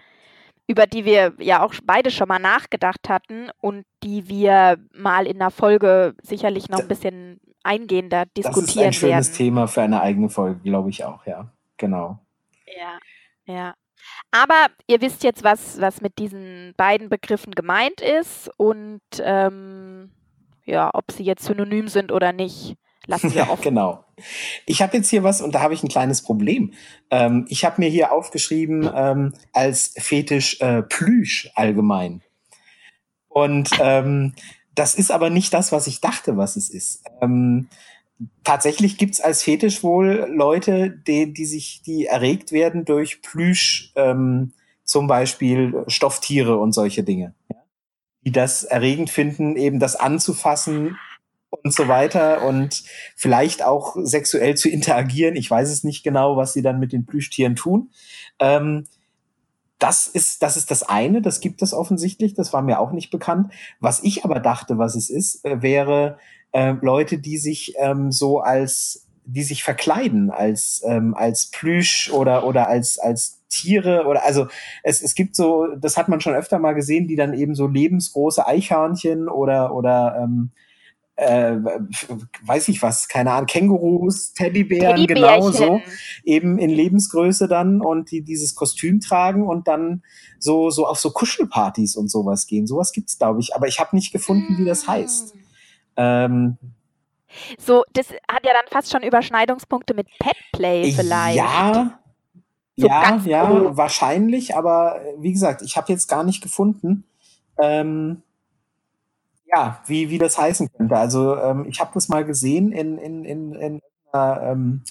über die wir ja auch beide schon mal nachgedacht hatten und die wir mal in der Folge sicherlich noch ein bisschen eingehender diskutieren Das ist ein schönes werden. Thema für eine eigene Folge, glaube ich auch, ja. Genau. Ja, ja. Aber ihr wisst jetzt, was, was mit diesen beiden Begriffen gemeint ist und ähm, ja, ob sie jetzt synonym sind oder nicht, lassen wir ja, offen. Genau. Ich habe jetzt hier was und da habe ich ein kleines Problem. Ähm, ich habe mir hier aufgeschrieben ähm, als Fetisch äh, Plüsch allgemein. Und ähm, das ist aber nicht das, was ich dachte, was es ist. Tatsächlich gibt's als Fetisch wohl Leute, die, die sich, die erregt werden durch Plüsch, ähm, zum Beispiel Stofftiere und solche Dinge. Die das erregend finden, eben das anzufassen und so weiter und vielleicht auch sexuell zu interagieren. Ich weiß es nicht genau, was sie dann mit den Plüschtieren tun. Ähm, das ist, das ist das eine, das gibt es offensichtlich, das war mir auch nicht bekannt. Was ich aber dachte, was es ist, äh, wäre äh, Leute, die sich ähm, so als, die sich verkleiden als, ähm, als Plüsch oder, oder als, als Tiere oder also es, es gibt so, das hat man schon öfter mal gesehen, die dann eben so lebensgroße Eichhörnchen oder, oder ähm, äh, weiß ich was, keine Ahnung, Kängurus, Teddybären, genauso, eben in Lebensgröße dann und die dieses Kostüm tragen und dann so, so auf so Kuschelpartys und sowas gehen. Sowas gibt's, glaube ich, aber ich habe nicht gefunden, wie das heißt. Ähm, so, das hat ja dann fast schon Überschneidungspunkte mit Petplay vielleicht. Ja, so ja, ja, cool. wahrscheinlich, aber wie gesagt, ich habe jetzt gar nicht gefunden. Ähm, ja, wie, wie das heißen könnte. Also ähm, ich habe das mal gesehen in, in, in, in, einer, ähm,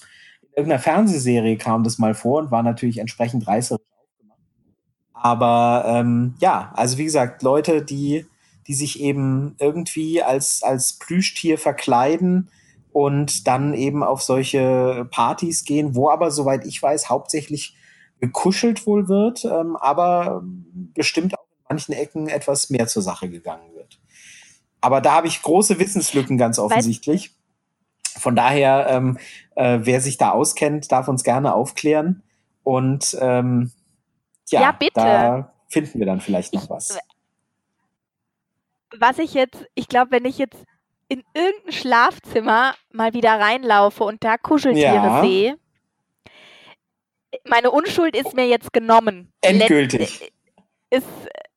in irgendeiner Fernsehserie kam das mal vor und war natürlich entsprechend reißerisch aufgemacht. Aber ähm, ja, also wie gesagt, Leute, die, die sich eben irgendwie als, als Plüschtier verkleiden und dann eben auf solche Partys gehen, wo aber, soweit ich weiß, hauptsächlich gekuschelt wohl wird, ähm, aber bestimmt auch in manchen Ecken etwas mehr zur Sache gegangen wird. Aber da habe ich große Wissenslücken ganz offensichtlich. Von daher, ähm, äh, wer sich da auskennt, darf uns gerne aufklären. Und ähm, ja, ja, bitte. da finden wir dann vielleicht noch was. Was ich jetzt, ich glaube, wenn ich jetzt in irgendein Schlafzimmer mal wieder reinlaufe und da Kuscheltiere Ja. sehe, meine Unschuld ist mir jetzt genommen. Endgültig. Let- Ist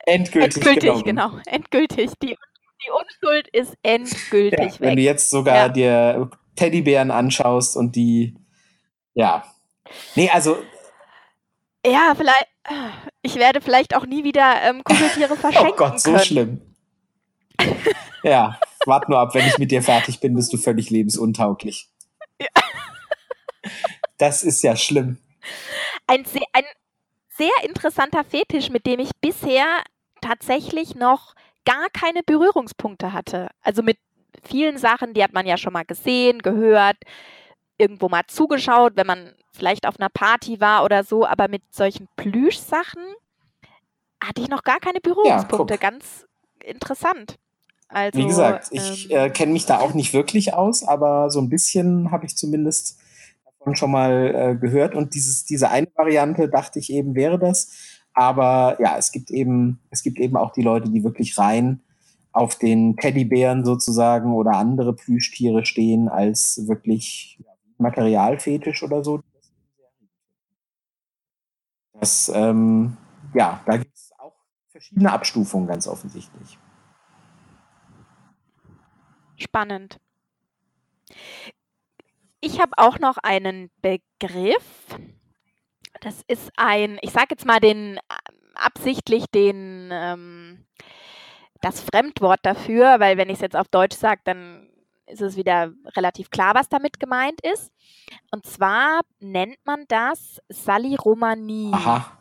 Endgültig, endgültig, genommen. genau. Endgültig. Die, die Unschuld ist endgültig Ja, wenn du weg. jetzt sogar Ja. dir Teddybären anschaust und die, ja. Nee, also, Ja, vielleicht. Ich werde vielleicht auch nie wieder ähm, Kuscheltiere verschenken oh Gott, so können. schlimm. Ja, wart nur ab, wenn ich mit dir fertig bin, bist du völlig lebensuntauglich. Das ist ja schlimm. Ein, sehr, ein sehr interessanter Fetisch, mit dem ich bisher tatsächlich noch gar keine Berührungspunkte hatte. Also mit vielen Sachen, die hat man ja schon mal gesehen, gehört, irgendwo mal zugeschaut, wenn man vielleicht auf einer Party war oder so, aber mit solchen Plüschsachen hatte ich noch gar keine Berührungspunkte. guck. Ganz interessant. Also, Wie gesagt, ich ähm, äh, kenne mich da auch nicht wirklich aus, aber so ein bisschen habe ich zumindest davon schon mal äh, gehört. Und dieses, diese eine Variante dachte ich eben wäre das. Aber ja, es gibt eben, es gibt eben auch die Leute, die wirklich rein auf den Teddybären sozusagen oder andere Plüschtiere stehen als wirklich Materialfetisch oder so. Das, ähm, ja, da gibt es verschiedene Abstufungen ganz offensichtlich. Spannend. Ich habe auch noch einen Begriff. Das ist ein, ich sage jetzt mal den absichtlich den ähm, das Fremdwort dafür, weil wenn ich es jetzt auf Deutsch sage, dann ist es wieder relativ klar, was damit gemeint ist. Und zwar nennt man das Saliromanie. Aha.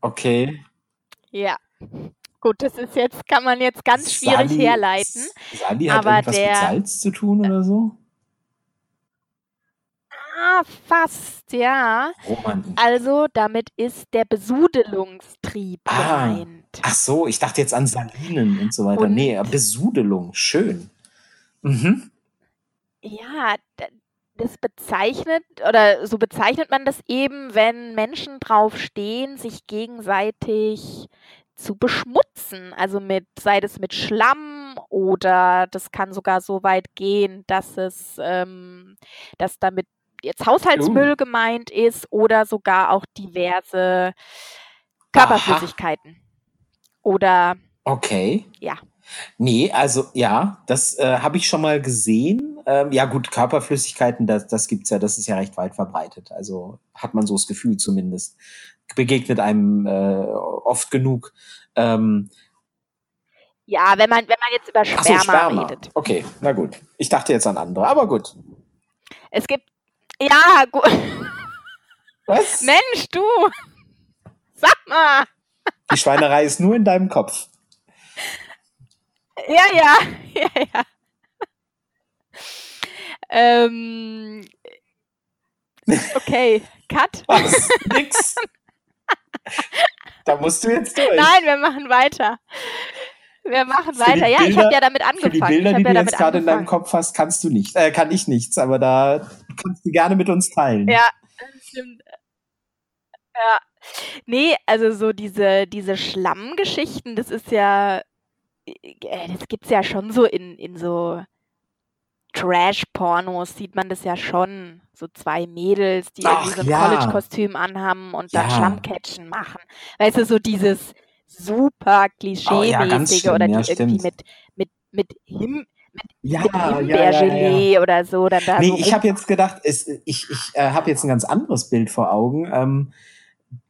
Okay. Ja. Gut, das ist jetzt, kann man jetzt ganz schwierig Sali- herleiten. Sali hat aber irgendwas der- mit Salz zu tun oder so? Ah, fast, ja. Roman. Also damit ist der Besudelungstrieb Ah. gemeint. Ach so, ich dachte jetzt an Salinen und so weiter. Und- nee, Besudelung. Schön. Mhm. Ja, das bezeichnet oder so bezeichnet man das eben, wenn Menschen drauf stehen, sich gegenseitig zu beschmutzen. Also mit, sei das mit Schlamm oder das kann sogar so weit gehen, dass es, ähm, dass damit jetzt Haushaltsmüll Oh. gemeint ist oder sogar auch diverse Körperflüssigkeiten. Oder Okay. Ja. Nee, also ja, das äh, habe ich schon mal gesehen. Ähm, ja gut, Körperflüssigkeiten, das, das gibt's ja, das ist ja recht weit verbreitet. Also hat man so das Gefühl zumindest. Begegnet einem äh, oft genug. Ähm, ja, wenn man, wenn man jetzt über ach so, Sperma, Sperma. redet. Okay, na gut. Ich dachte jetzt an andere, aber gut. Es gibt. Ja, gut. Was? Mensch, du! Sag mal! Die Schweinerei ist nur in deinem Kopf. Ja, ja, ja, ja. Ähm, okay, Cut. Was? Nix. Da musst du jetzt durch. Nein, wir machen weiter. Wir machen Für weiter. Ja, ich habe ja damit Für angefangen. die Bilder, die habe du ja jetzt gerade in deinem. Kopf hast, kannst du nicht. Äh, kann ich nichts, aber da kannst du gerne mit uns teilen. Ja, das stimmt. Ja. Nee, also so diese, diese Schlammgeschichten, das ist ja, das gibt's ja schon so in, in so Trash-Pornos, sieht man das ja schon. So zwei Mädels, die Ach, irgendwie so ein ja. College-Kostüm anhaben und dann Ja. Schlammcatchen machen. Weißt du, so dieses super Oh, ja, klischee-mäßige oder die ja, irgendwie mit, mit, mit, Him, Ja, mit ja, ja, ja, Himbeergelee oder so. Dann da Nee, so ich habe jetzt gedacht, es, ich, ich äh, habe jetzt ein ganz anderes Bild vor Augen, ähm,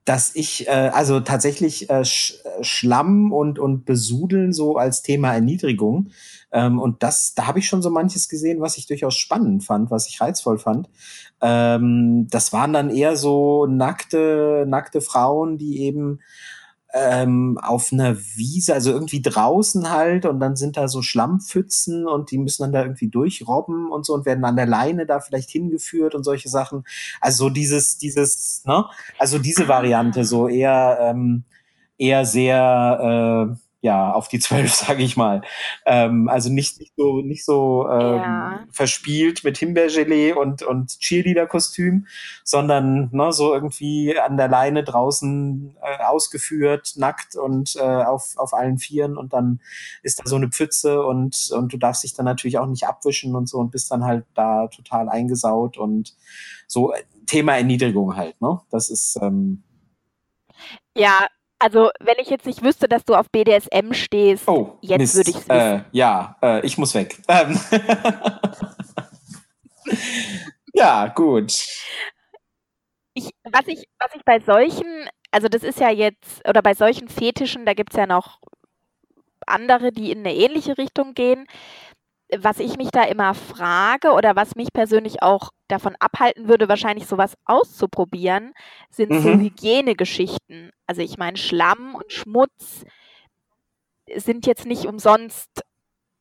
dass ich, äh, also tatsächlich äh, Sch äh, Schlamm und, und Besudeln so als Thema Erniedrigung. Ähm, und das, da habe ich schon so manches gesehen, was ich durchaus spannend fand, was ich reizvoll fand. Ähm, das waren dann eher so nackte, nackte Frauen, die eben ähm, auf einer Wiese, also irgendwie draußen halt, und dann sind da so Schlammpfützen und die müssen dann da irgendwie durchrobben und so und werden an der Leine da vielleicht hingeführt und solche Sachen. Also so dieses, dieses, ne? Also diese. Variante, so eher, ähm, eher sehr, äh, ja, auf die zwölf, sage ich mal. Ähm, also nicht, nicht so, nicht so ähm, Ja. verspielt mit Himbeergelee und, und Cheerleader-Kostüm, sondern ne, so irgendwie an der Leine draußen äh, ausgeführt, nackt und äh, auf, auf allen Vieren und dann ist da so eine Pfütze und, und du darfst dich dann natürlich auch nicht abwischen und so und bist dann halt da total eingesaut und so äh, Thema Erniedrigung halt, ne? Das ist ähm, Ja, also wenn ich jetzt nicht wüsste, dass du auf BDSM stehst, Oh, jetzt Mist. würde ich's Äh, ja, äh, ich muss weg. Ähm. ja, gut. ich, was ich, was ich bei solchen, also das ist ja jetzt, oder bei solchen Fetischen, da gibt es ja noch andere, die in eine ähnliche Richtung gehen. Was ich mich da immer frage oder was mich persönlich auch davon abhalten würde, wahrscheinlich sowas auszuprobieren, sind so Mhm. Hygienegeschichten. Also ich meine, Schlamm und Schmutz sind jetzt nicht umsonst,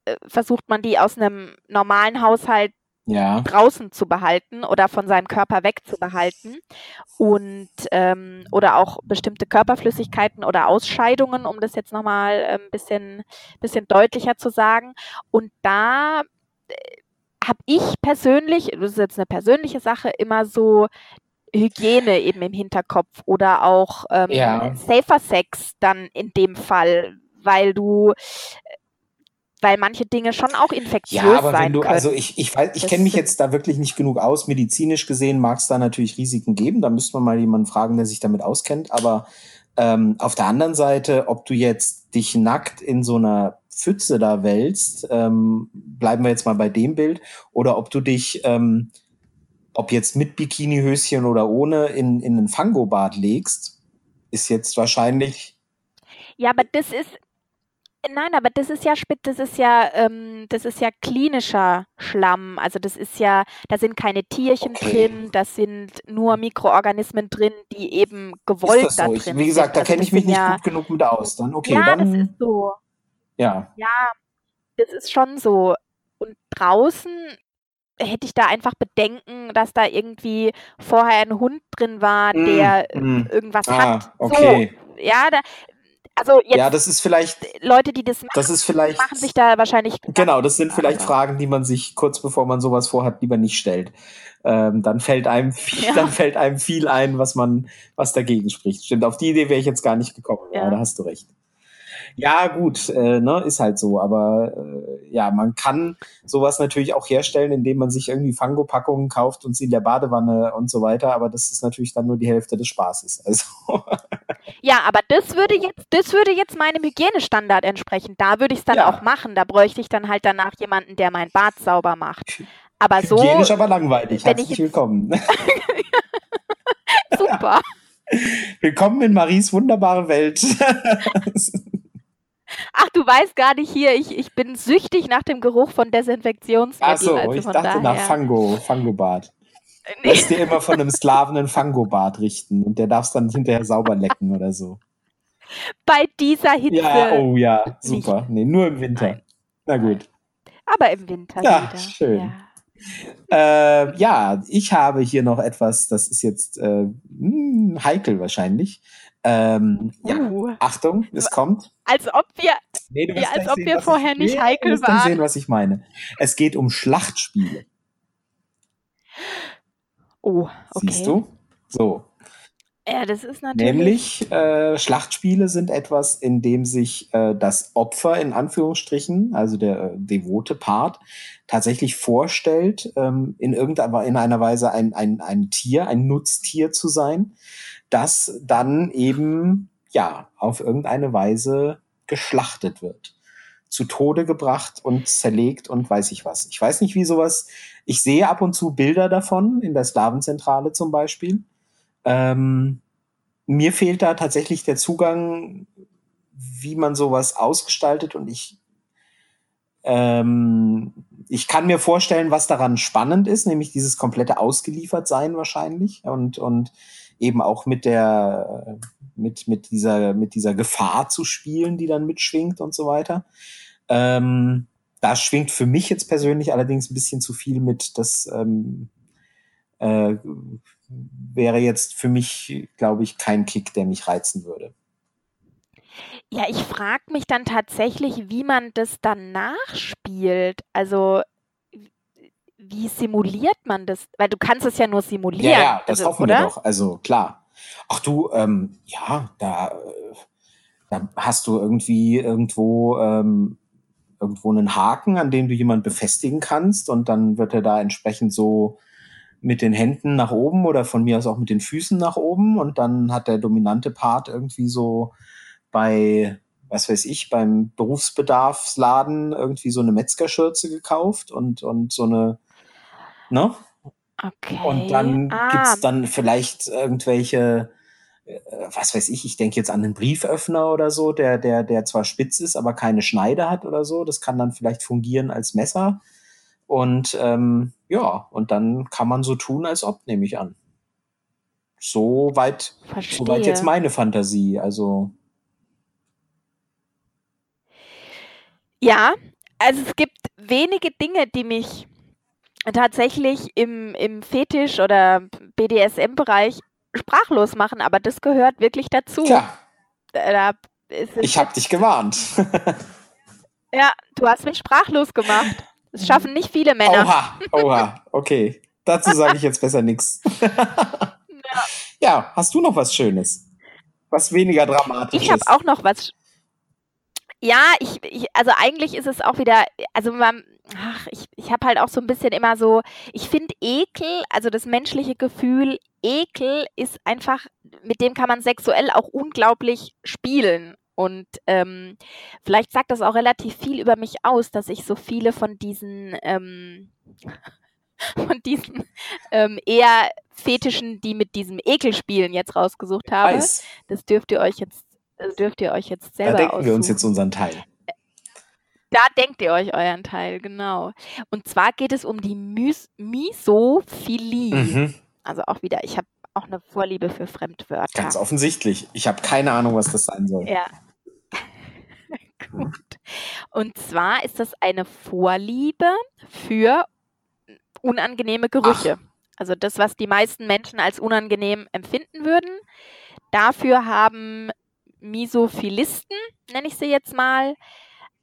äh, versucht man die aus einem normalen Haushalt Ja. draußen zu behalten oder von seinem Körper wegzubehalten und ähm, oder auch bestimmte Körperflüssigkeiten oder Ausscheidungen, um das jetzt nochmal ein bisschen, bisschen deutlicher zu sagen. Und da habe ich persönlich, das ist jetzt eine persönliche Sache, immer so Hygiene eben im Hinterkopf oder auch ähm, Ja. safer Sex dann in dem Fall, weil du weil manche Dinge schon auch infektiös Ja, aber sein wenn du, können. also ich, ich weiß, ich kenne mich jetzt da wirklich nicht genug aus. Medizinisch gesehen mag es da natürlich Risiken geben. Da müsste man mal jemanden fragen, der sich damit auskennt. Aber ähm, auf der anderen Seite, ob du jetzt dich nackt in so einer Pfütze da wälzt, ähm, bleiben wir jetzt mal bei dem Bild, oder ob du dich, ähm, ob jetzt mit Bikinihöschen oder ohne, in, in ein Fangobad legst, ist jetzt wahrscheinlich. Ja, aber das ist nein, aber das ist ja das ist ja ähm, das ist ja klinischer Schlamm. Also das ist ja da sind keine Tierchen Okay. drin, das sind nur Mikroorganismen drin, die eben Ist gewollt das da so? drin Ich, wie gesagt, sind. da Also kenne das ich mich nicht ja gut genug mit aus. Dann okay, ja, das dann ist so. ja. Ja, das ist schon so. Und draußen hätte ich da einfach Bedenken, dass da irgendwie vorher ein Hund drin war, Mm, der mm. irgendwas Ah, hat. okay. So, ja, da also jetzt Ja, das ist vielleicht, Leute, die das machen, das ist vielleicht, machen sich da wahrscheinlich genau, das sind vielleicht aber- Fragen, die man sich kurz bevor man sowas vorhat, lieber nicht stellt. Ähm, dann fällt einem, viel, Ja. dann fällt einem viel ein, was man, was dagegen spricht. Stimmt, auf die Idee wäre ich jetzt gar nicht gekommen. Ja, Ja. da hast du recht. Ja, gut, äh, ne, ist halt so. Aber äh, ja, man kann sowas natürlich auch herstellen, indem man sich irgendwie Fango-Packungen kauft und sie in der Badewanne und so weiter. Aber das ist natürlich dann nur die Hälfte des Spaßes. Also Ja, aber das würde jetzt, das würde jetzt meinem Hygienestandard entsprechen. Da würde ich es dann Ja. auch machen. Da bräuchte ich dann halt danach jemanden, der mein Bad sauber macht. Aber so hygienisch, aber langweilig. Herzlich jetzt- willkommen. super. Willkommen in Maries wunderbare Welt. Ach, du weißt gar nicht hier, ich, ich bin süchtig nach dem Geruch von Desinfektionsmittel. Ach so, also ich dachte nach daher. Fango, Fangobad. Nee. Lass dir immer von einem Sklaven ein Fangobad richten und der darf es dann hinterher sauber lecken oder so. Bei dieser Hitze. Ja, oh ja, super. Nee, nur im Winter. Nein. Na gut. Aber im Winter Ja, wieder. schön. Ja. Äh, ja, ich habe hier noch etwas, das ist jetzt äh, hm, heikel wahrscheinlich. Ähm, ja, Uh, Achtung, es kommt. als ob wir. Nee, du Ja, als ob sehen, wir vorher ich, nicht nee, heikel du waren. sehen, was ich meine. Es geht um Schlachtspiele. Oh, okay. Siehst du? So. Ja, das ist natürlich. Nämlich äh, Schlachtspiele sind etwas, in dem sich äh, das Opfer in Anführungsstrichen, also der äh, devote Part, tatsächlich vorstellt, ähm, in irgendeiner in einer Weise ein, ein, ein Tier, ein Nutztier zu sein, das dann eben ja auf irgendeine Weise geschlachtet wird, zu Tode gebracht und zerlegt und weiß ich was. Ich weiß nicht, wie sowas. Ich sehe ab und zu Bilder davon in der Slavenzentrale zum Beispiel. Ähm, mir fehlt da tatsächlich der Zugang, wie man sowas ausgestaltet und ich ähm, ich kann mir vorstellen, was daran spannend ist, nämlich dieses komplette Ausgeliefertsein wahrscheinlich und und eben auch mit der mit mit dieser mit dieser Gefahr zu spielen, die dann mitschwingt und so weiter. Ähm, da schwingt für mich jetzt persönlich allerdings ein bisschen zu viel mit, dass ähm, äh, wäre jetzt für mich, glaube ich, kein Kick, der mich reizen würde. Ja, ich frage mich dann tatsächlich, wie man das dann nachspielt. Also wie simuliert man das? Weil du kannst es ja nur simulieren. Ja, ja, das also, hoffen oder? wir doch. Also klar. Ach du, ähm, ja, da, äh, da hast du irgendwie irgendwo ähm, irgendwo einen Haken, an dem du jemand befestigen kannst und dann wird er da entsprechend so mit den Händen nach oben oder von mir aus auch mit den Füßen nach oben und dann hat der dominante Part irgendwie so bei, was weiß ich, beim Berufsbedarfsladen irgendwie so eine Metzgerschürze gekauft und, und so eine, ne? Okay. Und dann ah, gibt's dann vielleicht irgendwelche, äh, was weiß ich, ich denke jetzt an einen Brieföffner oder so, der, der, der zwar spitz ist, aber keine Schneide hat oder so. Das kann dann vielleicht fungieren als Messer. Und ähm, ja, und dann kann man so tun, als ob, nehme ich an. So weit, so weit jetzt meine Fantasie. Also, Ja, also es gibt wenige Dinge, die mich tatsächlich im, im Fetisch- oder BDSM-Bereich sprachlos machen, aber das gehört wirklich dazu. klar, Da ich habe dich gewarnt. Ja, du hast mich sprachlos gemacht. Das schaffen nicht viele Männer. Oha, oha, okay. Dazu sage ich jetzt besser nichts. ja, hast du noch was Schönes? Was weniger dramatisch Ich habe ist? auch noch was. Ja, ich, ich, also eigentlich ist es auch wieder, also man, ach, ich, ich habe halt auch so ein bisschen immer so, ich finde Ekel, also das menschliche Gefühl, Ekel ist einfach, mit dem kann man sexuell auch unglaublich spielen. Und ähm, vielleicht sagt das auch relativ viel über mich aus, dass ich so viele von diesen, ähm, von diesen ähm, eher Fetischen, die mit diesem Ekel spielen, jetzt rausgesucht habe. Das dürft ihr euch jetzt, dürft ihr euch jetzt Da selber denken wir uns aussuchen. jetzt unseren Teil. Da denkt ihr euch euren Teil, genau. Und zwar geht es um die Mys Misophilie. Mhm. Also auch wieder, ich habe auch eine Vorliebe für Fremdwörter. Ganz offensichtlich. Ich habe keine Ahnung, was das sein soll. Ja. Gut. Und zwar ist das eine Vorliebe für unangenehme Gerüche. Also das, was die meisten Menschen als unangenehm empfinden würden. Dafür haben Misophilisten, nenne ich sie jetzt mal,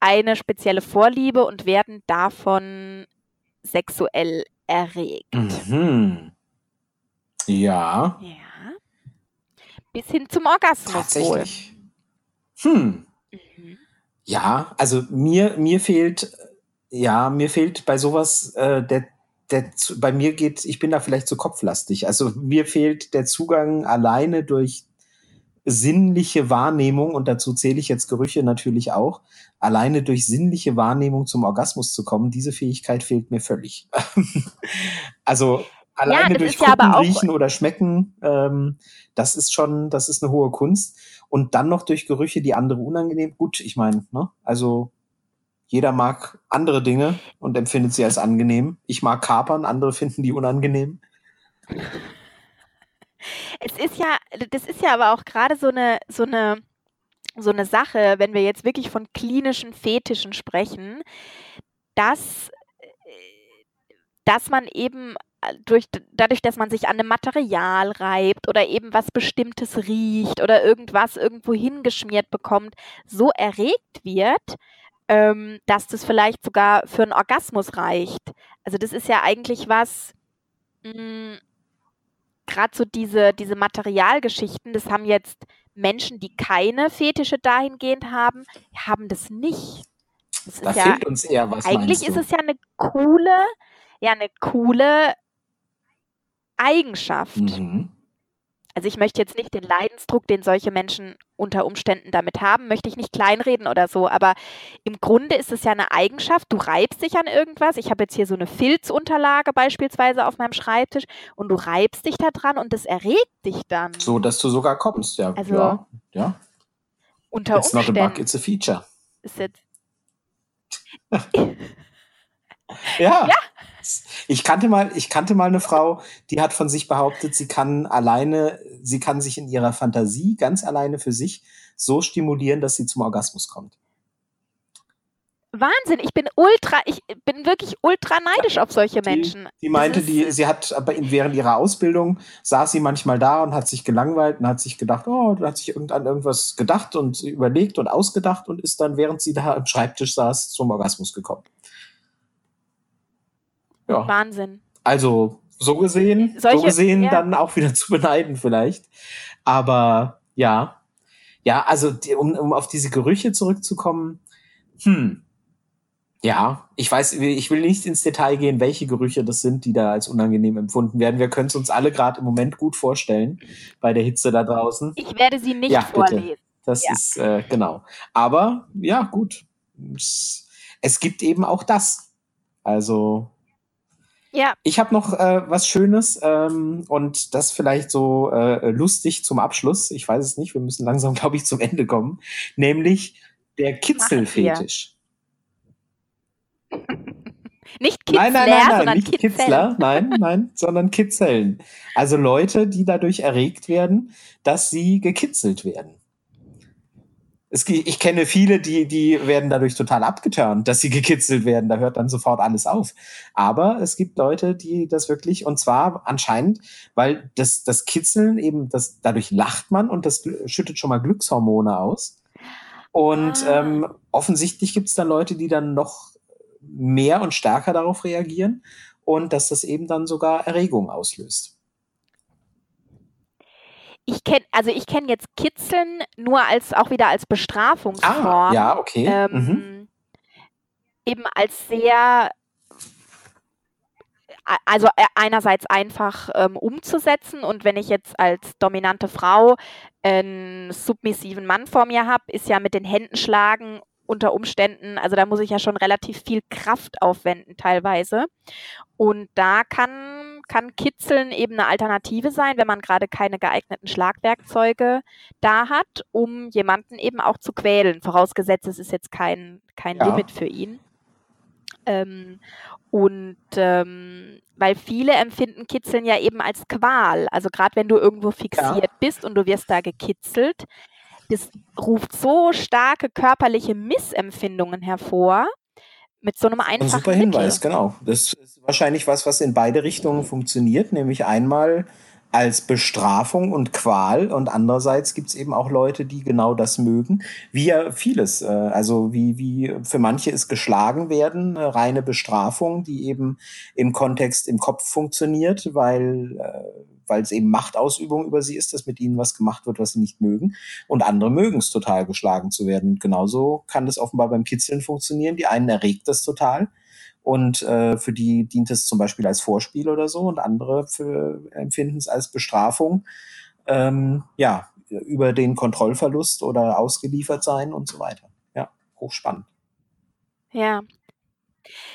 eine spezielle Vorliebe und werden davon sexuell erregt. Mhm. Ja, Ja. Bis hin zum Orgasmus wohl. tatsächlich. Hm. Mhm. Ja, also mir, mir fehlt, ja, mir fehlt bei sowas, äh, der, der, bei mir geht, ich bin da vielleicht zu kopflastig. Also mir fehlt der Zugang alleine durch sinnliche Wahrnehmung, und dazu zähle ich jetzt Gerüche natürlich auch, alleine durch sinnliche Wahrnehmung zum Orgasmus zu kommen, diese Fähigkeit fehlt mir völlig. also alleine durch ja aber Gucken, auch- Riechen oder Schmecken, ähm, das ist schon, das ist eine hohe Kunst. Und dann noch durch Gerüche, die andere unangenehm. Gut, ich meine, ne? Also jeder mag andere Dinge und empfindet sie als angenehm. Ich mag Kapern, andere finden die unangenehm. Es ist ja, das ist ja aber auch gerade so eine, so eine, so eine Sache, wenn wir jetzt wirklich von klinischen Fetischen sprechen, dass, dass man eben äh, durch, dadurch, dass man sich an einem Material reibt oder eben was Bestimmtes riecht oder irgendwas irgendwo hingeschmiert bekommt, so erregt wird, ähm, dass das vielleicht sogar für einen Orgasmus reicht. Also das ist ja eigentlich was, mh, gerade so diese, diese Materialgeschichten, das haben jetzt Menschen, die keine Fetische dahingehend haben, haben das nicht. Das Da ist ja, fehlt uns eher was. eigentlich ist es ja eine coole, ja, eine coole Eigenschaft. Mhm. Also ich möchte jetzt nicht den Leidensdruck, den solche Menschen unter Umständen damit haben, möchte ich nicht kleinreden oder so, aber im Grunde ist es ja eine Eigenschaft, du reibst dich an irgendwas. Ich habe jetzt hier so eine Filzunterlage beispielsweise auf meinem Schreibtisch und du reibst dich da dran und das erregt dich dann. So, dass du sogar kommst, ja. Also, ja, ja. Unter It's not a bug, Umständen it's a feature. ist jetzt Ja. Ich kannte mal, ich kannte mal eine Frau, die hat von sich behauptet, sie kann alleine, sie kann sich in ihrer Fantasie ganz alleine für sich so stimulieren, dass sie zum Orgasmus kommt. Wahnsinn, ich bin ultra, ich bin wirklich ultra neidisch auf solche Menschen. Die, die meinte, die, sie hat aber während ihrer Ausbildung saß sie manchmal da und hat sich gelangweilt und hat sich gedacht, oh, hat sich irgendwann irgendwas gedacht und überlegt und ausgedacht und ist dann, während sie da am Schreibtisch saß, zum Orgasmus gekommen. Ja. Wahnsinn. Also, so gesehen, Solche, so gesehen ja. dann auch wieder zu beneiden vielleicht. Aber ja, ja, also die, um, um auf diese Gerüche zurückzukommen, hm, ja, ich weiß, ich will nicht ins Detail gehen, welche Gerüche das sind, die da als unangenehm empfunden werden. Wir können es uns alle gerade im Moment gut vorstellen bei der Hitze da draußen. Ich werde sie nicht ja, vorlesen. Bitte. Das ja. ist äh, genau. Aber ja, gut. Es, es gibt eben auch das. Also ja. Ich habe noch äh, was Schönes ähm, und das vielleicht so äh, lustig zum Abschluss. Ich weiß es nicht, wir müssen langsam, glaube ich, zum Ende kommen. Nämlich der Kitzelfetisch. Nicht Kitzler, nein, nein, nein, nein, sondern nicht Kitzeln. Kitzler, nein, nein, sondern Kitzeln. Also Leute, die dadurch erregt werden, dass sie gekitzelt werden. Es, ich kenne viele, die, die werden dadurch total abgeturnt, dass sie gekitzelt werden. Da hört dann sofort alles auf. Aber es gibt Leute, die das wirklich, und zwar anscheinend, weil das, das Kitzeln eben, das, dadurch lacht man und das schüttet schon mal Glückshormone aus. Und ah. ähm, offensichtlich gibt es dann Leute, die dann noch mehr und stärker darauf reagieren und dass das eben dann sogar Erregung auslöst. Ich kenne, also ich kenne jetzt Kitzeln nur als auch wieder als Bestrafungsform. Ah, ja, okay. Ähm, mhm. Eben als sehr, also e, einerseits einfach ähm, umzusetzen und wenn ich jetzt als dominante Frau einen submissiven Mann vor mir habe, ist ja mit den Händen schlagen unter Umständen, also da muss ich ja schon relativ viel Kraft aufwenden teilweise. Und da kann, kann Kitzeln eben eine Alternative sein, wenn man gerade keine geeigneten Schlagwerkzeuge da hat, um jemanden eben auch zu quälen. Vorausgesetzt, es ist jetzt kein, kein ja. Limit für ihn. Ähm, und ähm, weil viele empfinden Kitzeln ja eben als Qual. Also gerade wenn du irgendwo fixiert ja. bist und du wirst da gekitzelt, das ruft so starke körperliche Missempfindungen hervor mit so einem einfachen Ein super Hinweis, Mittel. genau. Das ist wahrscheinlich was, was in beide Richtungen funktioniert, nämlich einmal als Bestrafung und Qual und andererseits gibt es eben auch Leute, die genau das mögen, wie ja vieles. Äh, also wie, wie für manche ist geschlagen werden, eine reine Bestrafung, die eben im Kontext im Kopf funktioniert, weil äh, weil es eben Machtausübung über sie ist, dass mit ihnen was gemacht wird, was sie nicht mögen. Und andere mögen es total geschlagen zu werden. Und genauso kann das offenbar beim Kitzeln funktionieren. Die einen erregt das total und äh, für die dient es zum Beispiel als Vorspiel oder so und andere empfinden es als Bestrafung. Ähm, ja, über den Kontrollverlust oder ausgeliefert sein und so weiter. Ja, hochspannend. Ja,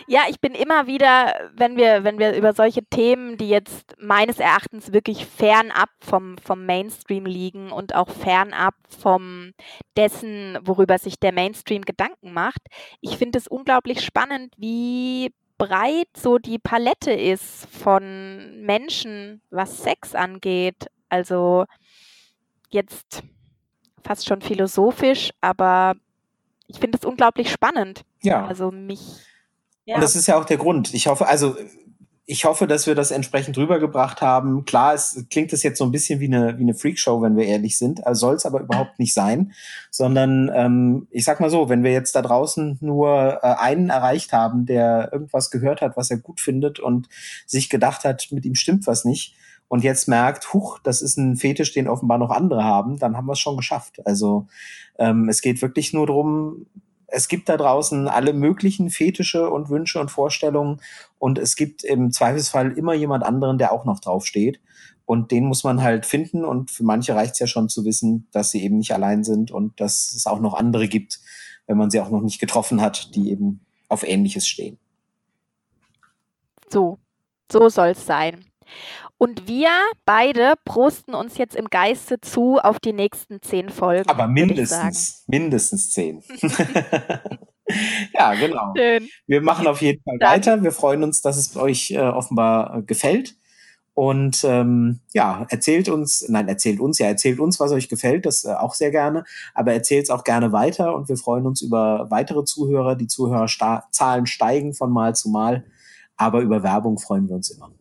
ja, ich bin immer wieder, wenn wir, wenn wir über solche Themen, die jetzt meines Erachtens wirklich fernab vom, vom Mainstream liegen und auch fernab vom dessen, worüber sich der Mainstream Gedanken macht, ich finde es unglaublich spannend, wie breit so die Palette ist von Menschen, was Sex angeht. Also jetzt fast schon philosophisch, aber ich finde es unglaublich spannend. Ja. Also mich Und das ist ja auch der Grund. Ich hoffe, also ich hoffe, dass wir das entsprechend rübergebracht haben. Klar, es klingt es jetzt so ein bisschen wie eine, wie eine Freakshow, wenn wir ehrlich sind. Also soll es aber überhaupt nicht sein. Sondern ähm, ich sag mal so, wenn wir jetzt da draußen nur äh, einen erreicht haben, der irgendwas gehört hat, was er gut findet und sich gedacht hat, mit ihm stimmt was nicht, und jetzt merkt, huch, das ist ein Fetisch, den offenbar noch andere haben, dann haben wir es schon geschafft. Also ähm, es geht wirklich nur darum, es gibt da draußen alle möglichen Fetische und Wünsche und Vorstellungen und es gibt im Zweifelsfall immer jemand anderen, der auch noch draufsteht. Und den muss man halt finden und für manche reicht es ja schon zu wissen, dass sie eben nicht allein sind und dass es auch noch andere gibt, wenn man sie auch noch nicht getroffen hat, die eben auf Ähnliches stehen. So, so soll es sein. Und wir beide prosten uns jetzt im Geiste zu auf die nächsten zehn Folgen. Aber mindestens, mindestens zehn. ja, genau. Schön. Wir machen auf jeden Fall Dann. weiter. Wir freuen uns, dass es euch äh, offenbar äh, gefällt. Und ähm, ja, erzählt uns, nein, erzählt uns, ja, erzählt uns, was euch gefällt, das äh, auch sehr gerne, aber erzählt es auch gerne weiter und wir freuen uns über weitere Zuhörer. Die Zuhörerzahlen steigen von Mal zu Mal, aber über Werbung freuen wir uns immer.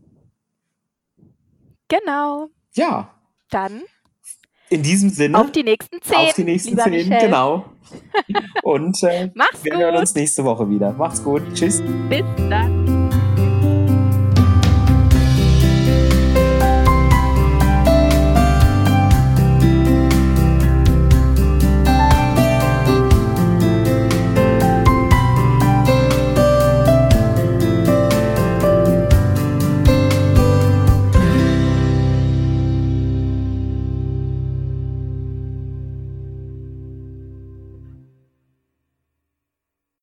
Genau. Ja. Dann. In diesem Sinne. Auf die nächsten zehn. Auf die nächsten zehn, Michel. genau. Und äh, wir hören uns nächste Woche wieder. Macht's gut. Tschüss. Bis dann.